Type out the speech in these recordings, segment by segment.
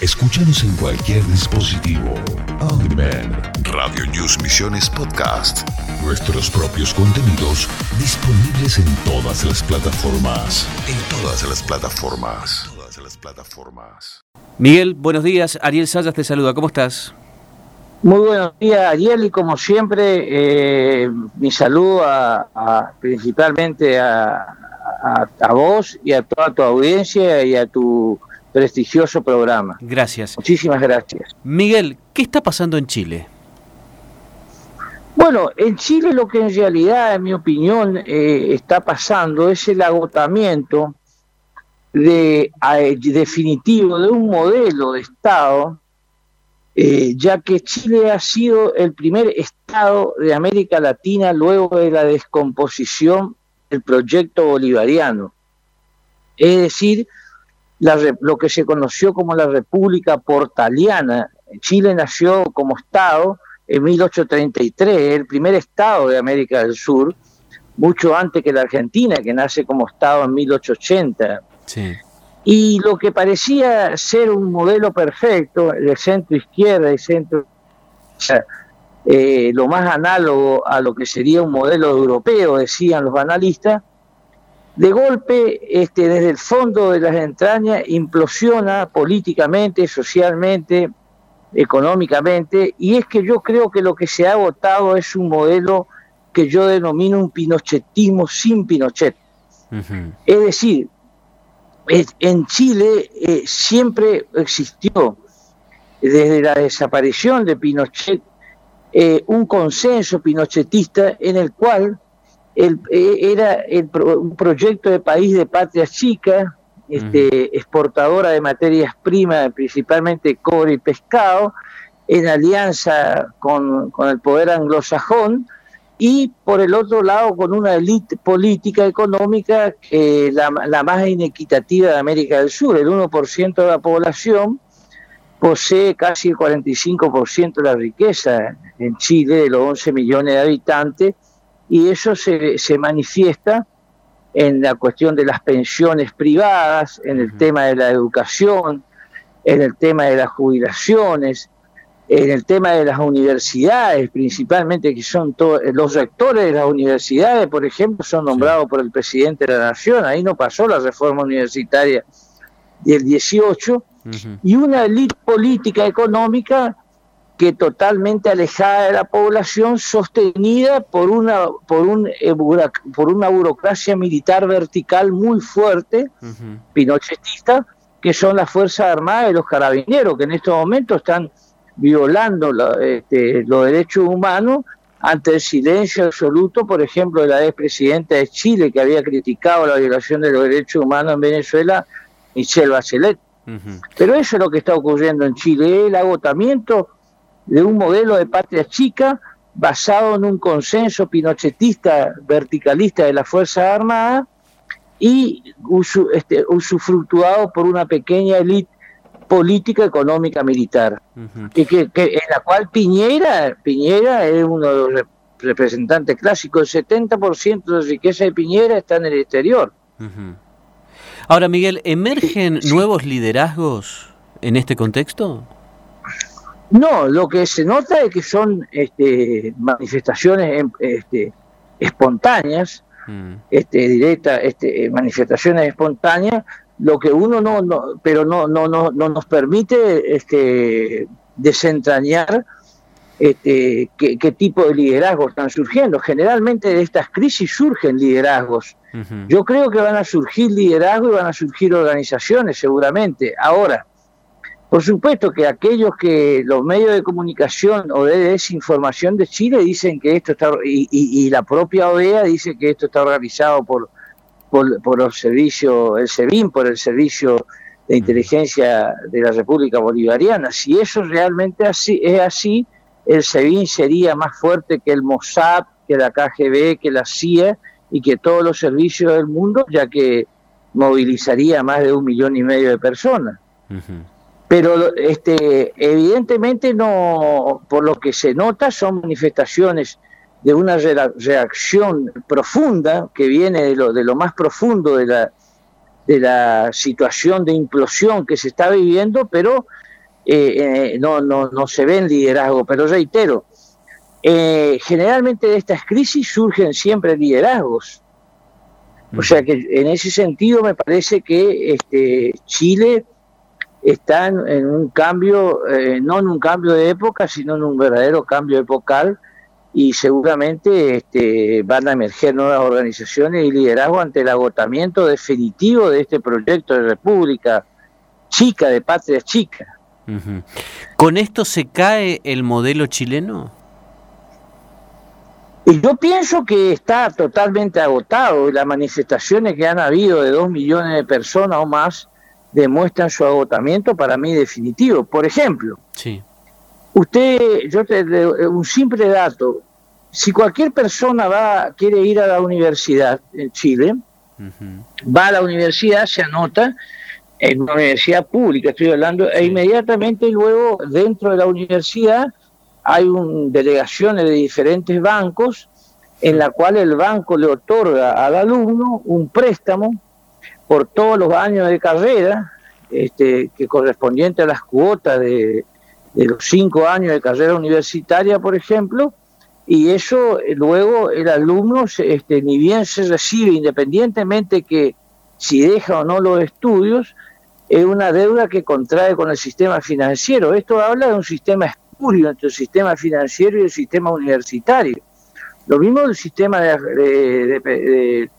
Escúchanos en cualquier dispositivo. On Demand. Radio News Misiones Podcast. Nuestros propios contenidos disponibles en todas las plataformas. En todas las plataformas. Todas las plataformas. Miguel, buenos días. Ariel Sayas te saluda. ¿Cómo estás? Muy buenos días, Ariel, y como siempre, eh, mi saludo a, principalmente a, a, vos y a toda tu audiencia y a tu prestigioso programa. Gracias. Muchísimas gracias. Miguel, ¿qué está pasando en Chile? Bueno, en Chile lo que en realidad, en mi opinión, eh, está pasando es el agotamiento de, definitivo de un modelo de Estado, eh, ya que Chile ha sido el primer Estado de América Latina luego de la descomposición del proyecto bolivariano. Es decir, lo que se conoció como la República Portaliana. Chile nació como Estado en 1833, el primer Estado de América del Sur, mucho antes que la Argentina, que nace como Estado en 1880. Y lo que parecía ser un modelo perfecto, el centro izquierda y centro eh, lo más análogo a lo que sería un modelo europeo, decían los analistas, de golpe, este, desde el fondo de las entrañas, implosiona políticamente, socialmente, económicamente, y es que yo creo que lo que se ha votado es un modelo que yo denomino un pinochetismo sin Pinochet. Es decir, en Chile eh, siempre existió, desde la desaparición de Pinochet, eh, un consenso pinochetista en el cual el, eh, era un proyecto de país de patria chica, este, exportadora de materias primas, principalmente cobre y pescado, en alianza con, el poder anglosajón, y por el otro lado con una élite política económica que la, la más inequitativa de América del Sur, el 1% de la población posee casi el 45% de la riqueza. En Chile, de los 11 millones de habitantes, y eso se, se manifiesta en la cuestión de las pensiones privadas, en el tema de la educación, en el tema de las jubilaciones, en el tema de las universidades, principalmente que son todos los rectores de las universidades, por ejemplo, son nombrados por el presidente de la nación, ahí no pasó la reforma universitaria del 18, y una élite política económica que totalmente alejada de la población, sostenida por una, por un, eh, por una burocracia militar vertical muy fuerte, pinochetista, que son las Fuerzas Armadas y los carabineros, que en estos momentos están violando este, los derechos humanos ante el silencio absoluto, por ejemplo, de la expresidenta de Chile, que había criticado la violación de los derechos humanos en Venezuela, Michelle Bachelet. Pero eso es lo que está ocurriendo en Chile, el agotamiento de un modelo de patria chica basado en un consenso pinochetista verticalista de la Fuerza Armada y este, usufructuado por una pequeña élite política, económica, militar, y que, en la cual Piñera, Piñera es uno de los representantes clásicos, el 70% de la riqueza de Piñera está en el exterior. Ahora, Miguel, ¿emergen nuevos liderazgos en este contexto? No, lo que se nota es que son este, manifestaciones este, espontáneas, mm. este, directas, este, manifestaciones espontáneas, lo que uno no, no pero no, no, no, no nos permite este, desentrañar este, qué, tipo de liderazgos están surgiendo. Generalmente de estas crisis surgen liderazgos. Yo creo que van a surgir liderazgos y van a surgir organizaciones seguramente. Ahora, por supuesto que aquellos que los medios de comunicación o de desinformación de Chile dicen que esto está, y, la propia OEA dice que esto está organizado por, por, los servicios, el SEBIN, por el Servicio de Inteligencia de la República Bolivariana. Si eso realmente así, es así, el SEBIN sería más fuerte que el Mossad, que la KGB, que la CIA y que todos los servicios del mundo, ya que movilizaría más de un millón y medio de personas pero este, evidentemente no, por lo que se nota, son manifestaciones de una reacción profunda que viene de lo, de lo más profundo de la, de la situación de implosión que se está viviendo, pero eh, eh, no, no, no se ven liderazgo, pero reitero, eh, generalmente de estas crisis surgen siempre liderazgos. O sea que en ese sentido me parece que este, Chile está en, un cambio, no en un cambio de época, sino en un verdadero cambio epocal y seguramente este, van a emerger nuevas organizaciones y liderazgo ante el agotamiento definitivo de este proyecto de república chica, de patria chica. ¿Con esto se cae el modelo chileno? Y yo pienso que está totalmente agotado y las manifestaciones que han habido de dos millones de personas o más demuestran su agotamiento para mí definitivo. Por ejemplo, sí. usted, yo te un simple dato, si cualquier persona va quiere ir a la universidad en Chile, va a la universidad, se anota en una universidad pública, estoy hablando, e inmediatamente luego dentro de la universidad hay un, delegaciones de diferentes bancos en la cual el banco le otorga al alumno un préstamo por todos los años de carrera, este, que correspondiente a las cuotas de, los cinco años de carrera universitaria, por ejemplo, y eso eh, luego el alumno, este, ni bien se recibe, independientemente que si deja o no los estudios, es una deuda que contrae con el sistema financiero. Esto habla de un sistema espurio entre el sistema financiero y el sistema universitario. Lo mismo del sistema de, de, de,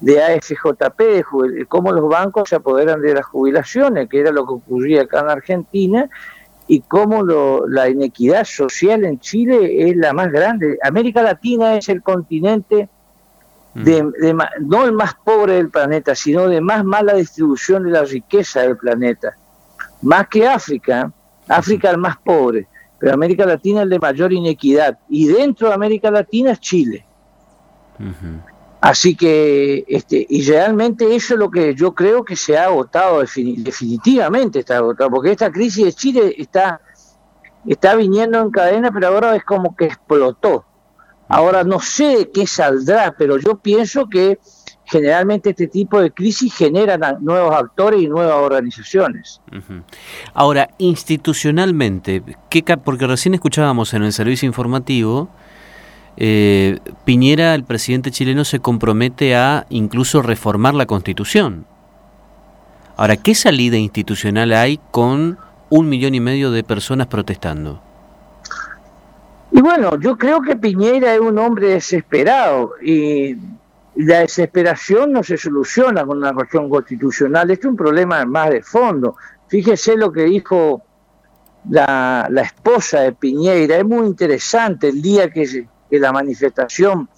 AFJP, de cómo los bancos se apoderan de las jubilaciones, que era lo que ocurría acá en Argentina, y cómo la inequidad social en Chile es la más grande. América Latina es el continente de, no el más pobre del planeta, sino de más mala distribución de la riqueza del planeta. Más que África, África el más pobre, pero América Latina el de mayor inequidad. Y dentro de América Latina es Chile. Así que, este, y realmente eso es lo que yo creo que se ha agotado, definitivamente está agotado, porque esta crisis de Chile está, está viniendo en cadena, pero ahora es como que explotó. Ahora no sé de qué saldrá, pero yo pienso que generalmente este tipo de crisis generan nuevos actores y nuevas organizaciones. Ahora, institucionalmente, ¿qué, porque recién escuchábamos en el servicio informativo, eh, Piñera, el presidente chileno, se compromete a incluso reformar la constitución. Ahora, ¿qué salida institucional hay con un millón y medio de personas protestando? Y bueno, yo creo que Piñera es un hombre desesperado y la desesperación no se soluciona con una cuestión constitucional, este es un problema más de fondo. Fíjese lo que dijo la, esposa de Piñera, es muy interesante el día que, que la manifestación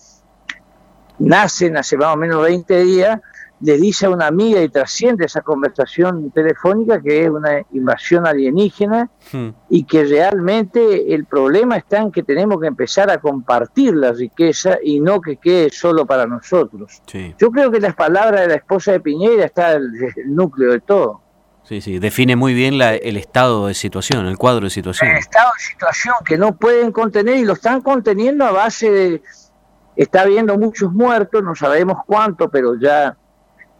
nace, hace más o menos 20 días, le dice a una amiga y trasciende esa conversación telefónica que es una invasión alienígena hmm. y que realmente el problema está en que tenemos que empezar a compartir la riqueza y no que quede solo para nosotros. Yo creo que las palabras de la esposa de Piñera está el, núcleo de todo. Sí, sí, define muy bien el estado de situación, el cuadro de situación. El estado de situación que no pueden contener y lo están conteniendo a base de... Está habiendo muchos muertos, no sabemos cuánto, pero ya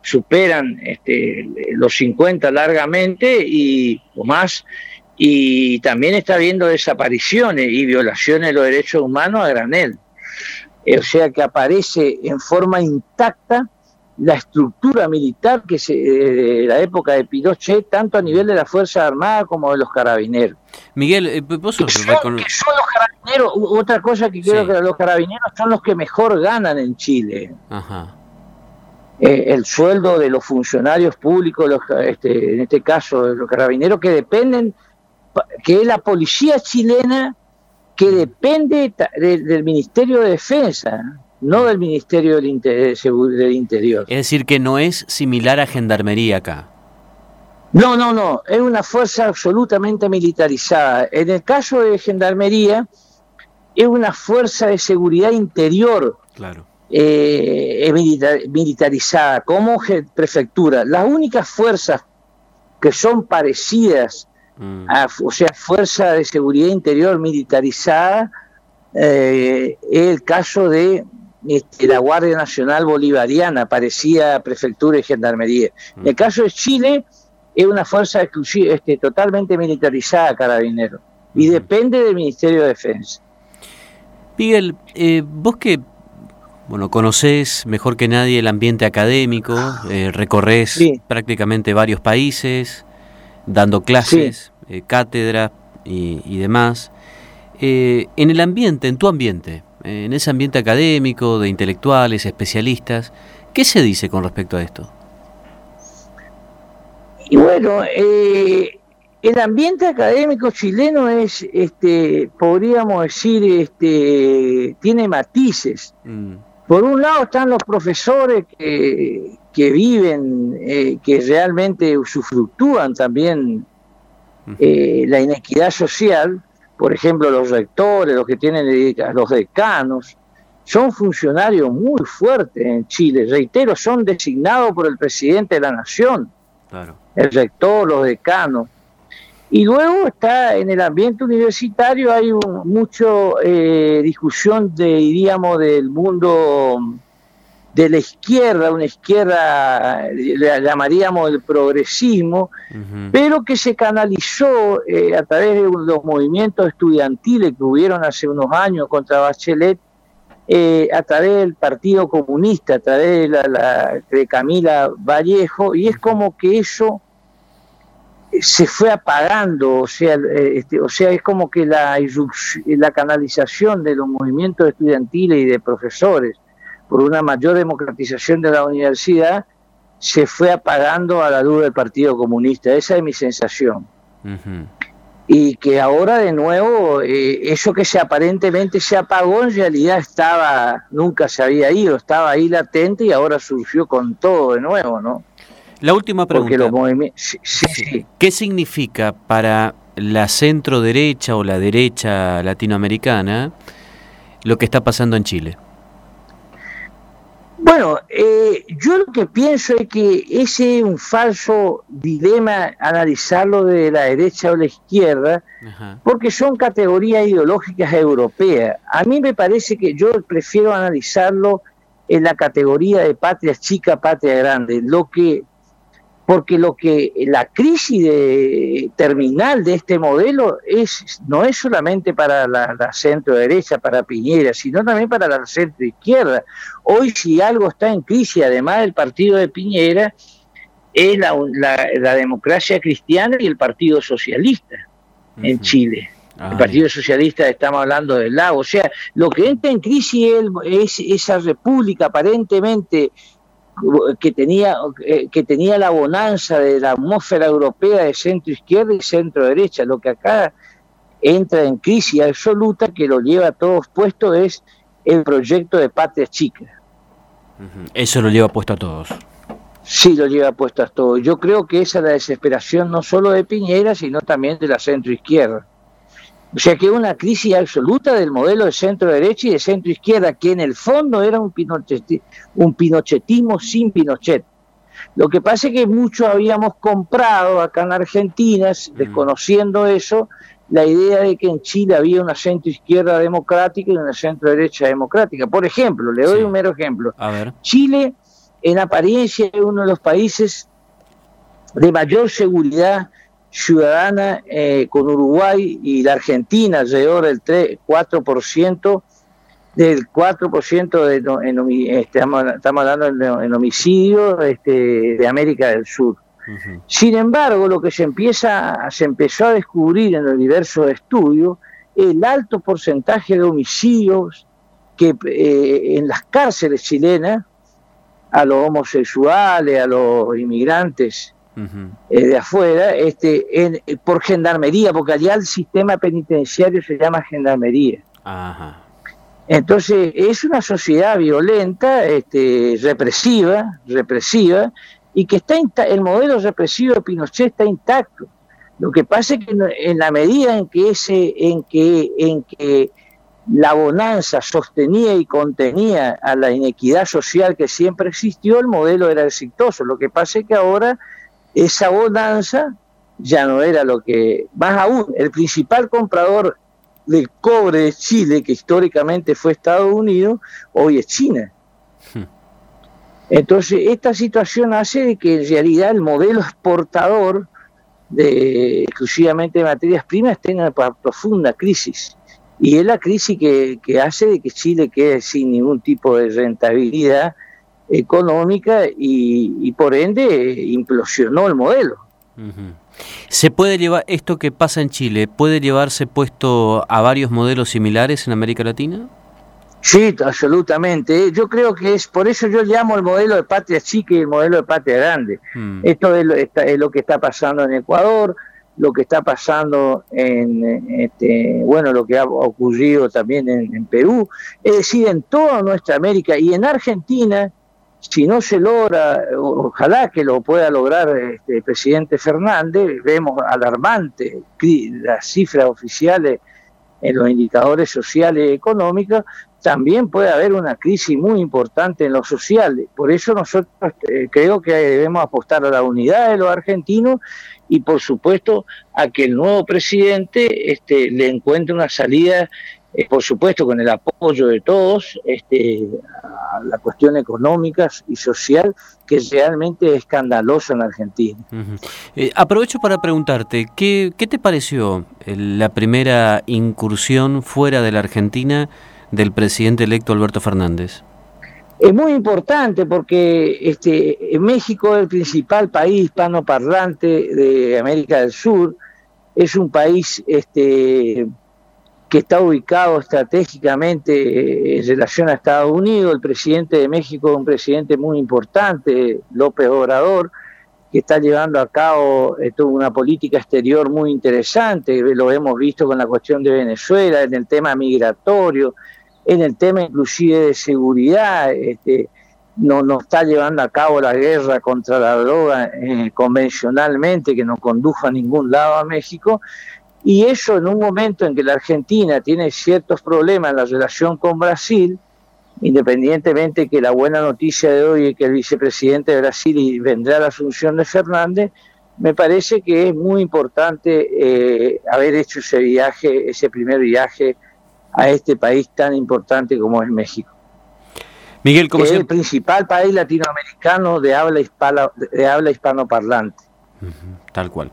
superan este, los 50 largamente y o más, y también está habiendo desapariciones y violaciones de los derechos humanos a granel. O sea que aparece en forma intacta la estructura militar que se, de la época de Pinochet, tanto a nivel de la Fuerza Armada como de los carabineros. Miguel, eh, ¿vos que son, los carabineros, otra cosa que creo que los carabineros son los que mejor ganan en Chile. Ajá. Eh, el sueldo de los funcionarios públicos, los, este, en este caso de los carabineros, que dependen, que es la policía chilena que depende del Ministerio de Defensa, no del Ministerio del, del Interior. Es decir, que no es similar a Gendarmería acá. No, no, no, es una fuerza absolutamente militarizada. En el caso de Gendarmería, es una fuerza de seguridad interior. Claro eh, militarizada, como prefectura. Las únicas fuerzas que son parecidas mm. a, o sea, fuerza de seguridad interior militarizada, eh, es el caso de este, la Guardia Nacional Bolivariana, parecía prefectura y gendarmería. En el mm. caso de Chile, es una fuerza exclusiva, este, totalmente militarizada, Carabinero, y depende del Ministerio de Defensa. Miguel, eh, vos que bueno, conocés mejor que nadie el ambiente académico, eh, recorres prácticamente varios países, dando clases, eh, cátedras y, demás. Eh, en el ambiente, en tu ambiente, en ese ambiente académico, de intelectuales, especialistas, ¿qué se dice con respecto a esto? Y bueno, el ambiente académico chileno es, este, podríamos decir, este, tiene matices. Mm. Por un lado están los profesores que, que viven, eh, que realmente usufructúan también eh, la inequidad social, por ejemplo los rectores, los que tienen los decanos, son funcionarios muy fuertes en Chile, reitero, son designados por el presidente de la nación, el rector, los decanos. Y luego está en el ambiente universitario, hay un, mucho eh, discusión de, diríamos, del mundo de la izquierda, una izquierda, le llamaríamos el progresismo, pero que se canalizó eh, a través de los movimientos estudiantiles que hubieron hace unos años contra Bachelet, eh, a través del Partido Comunista, a través de, la, de Camila Vallejo, y es como que eso se fue apagando, o sea, eh, este, o sea, es como que la, la canalización de los movimientos estudiantiles y de profesores por una mayor democratización de la universidad se fue apagando a la luz del Partido Comunista. Esa es mi sensación. Y que ahora de nuevo, eh, eso que se aparentemente se apagó, en realidad estaba, nunca se había ido, estaba ahí latente y ahora surgió con todo de nuevo, ¿no? La última pregunta. ¿Qué significa para la centro derecha o la derecha latinoamericana lo que está pasando en Chile? Bueno, eh, yo lo que pienso es que ese es un falso dilema analizarlo de la derecha o la izquierda, porque son categorías ideológicas europeas. A mí me parece que yo prefiero analizarlo en la categoría de patria chica, patria grande. Lo que porque lo que la crisis de, terminal de este modelo es no es solamente para la, centro derecha, para Piñera, sino también para la centro izquierda. Hoy si algo está en crisis, además del partido de Piñera, es la, democracia cristiana y el Partido Socialista en Chile. el Partido Socialista, estamos hablando del lago. O sea, lo que entra en crisis es esa república aparentemente que tenía, eh, que tenía la bonanza de la atmósfera europea de centro izquierda y centro derecha. Lo que acá entra en crisis absoluta, que lo lleva a todos puestos, es el proyecto de Patria Chica. Eso lo lleva puesto a todos. Sí, lo lleva puesto a todos. Yo creo que esa es la desesperación no solo de Piñera, sino también de la centro izquierda. O sea que una crisis absoluta del modelo de centro-derecha y de centro-izquierda, que en el fondo era un, un pinochetismo sin Pinochet. Lo que pasa es que muchos habíamos comprado acá en Argentina, desconociendo eso, la idea de que en Chile había una centro-izquierda democrática y una centro-derecha democrática. Por ejemplo, le doy un mero ejemplo. Chile, en apariencia, es uno de los países de mayor seguridad ciudadana eh, con Uruguay y la Argentina alrededor del 3, 4% del 4% de, en, este, estamos, hablando en, homicidio este, de América del Sur. Sin embargo, lo que se empieza se empezó a descubrir en los diversos estudios el alto porcentaje de homicidios que eh, en las cárceles chilenas a los homosexuales, a los inmigrantes eh, de afuera, este, en, por gendarmería, porque allá el sistema penitenciario se llama gendarmería. Entonces, es una sociedad violenta, este, represiva, represiva, y que está el modelo represivo de Pinochet está intacto. Lo que pasa es que en la medida en que ese, en que, en que la bonanza sostenía y contenía a la inequidad social que siempre existió, el modelo era exitoso. Lo que pasa es que ahora esa bonanza ya no era lo que, más aún, el principal comprador del cobre de Chile, que históricamente fue Estados Unidos, hoy es China. Hmm. Entonces, esta situación hace que en realidad el modelo exportador de exclusivamente de materias primas esté en una profunda crisis. Y es la crisis que, que hace de que Chile quede sin ningún tipo de rentabilidad económica y, por ende implosionó el modelo. ¿Se puede llevar esto que pasa en Chile, puede llevarse puesto a varios modelos similares en América Latina? Sí, absolutamente. Yo creo que es por eso yo llamo el modelo de patria chica y el modelo de patria grande. Mm. Esto es lo, es lo, que está pasando en Ecuador, lo que está pasando en, este, bueno, lo que ha ocurrido también en, en Perú, es decir, en toda nuestra América y en Argentina si no se logra, ojalá que lo pueda lograr este, el presidente Fernández, vemos alarmante las cifras oficiales en los indicadores sociales y económicos, también puede haber una crisis muy importante en lo social. Por eso nosotros eh, creo que debemos apostar a la unidad de los argentinos y por supuesto a que el nuevo presidente este, le encuentre una salida eh, por supuesto con el apoyo de todos, este, a la cuestión económica y social que es realmente escandalosa en Argentina. Eh, aprovecho para preguntarte, ¿qué, ¿qué te pareció la primera incursión fuera de la Argentina del presidente electo Alberto Fernández? Es muy importante porque este, México es el principal país hispanoparlante de América del Sur, es un país este, que está ubicado estratégicamente eh, en relación a Estados Unidos. El presidente de México es un presidente muy importante, López Obrador, que está llevando a cabo eh, una política exterior muy interesante. Lo hemos visto con la cuestión de Venezuela, en el tema migratorio, en el tema inclusive de seguridad. Este, no, no está llevando a cabo la guerra contra la droga eh, convencionalmente, que no condujo a ningún lado a México, y eso en un momento en que la Argentina tiene ciertos problemas en la relación con Brasil, independientemente que la buena noticia de hoy es que el vicepresidente de Brasil vendrá a la asunción de Fernández, me parece que es muy importante eh, haber hecho ese viaje, ese primer viaje a este país tan importante como es México. Miguel, ¿cómo es el principal país latinoamericano de habla hispano, de habla hispanoparlante. tal cual.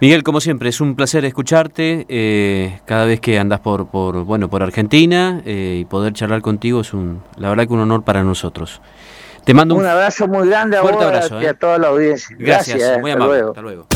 Miguel, como siempre, es un placer escucharte eh, cada vez que andas por, por, bueno, por Argentina eh, y poder charlar contigo es un, la verdad que un honor para nosotros. Te mando un, abrazo muy grande a vos y a ¿eh? toda la audiencia. Gracias, muy amable. Hasta luego.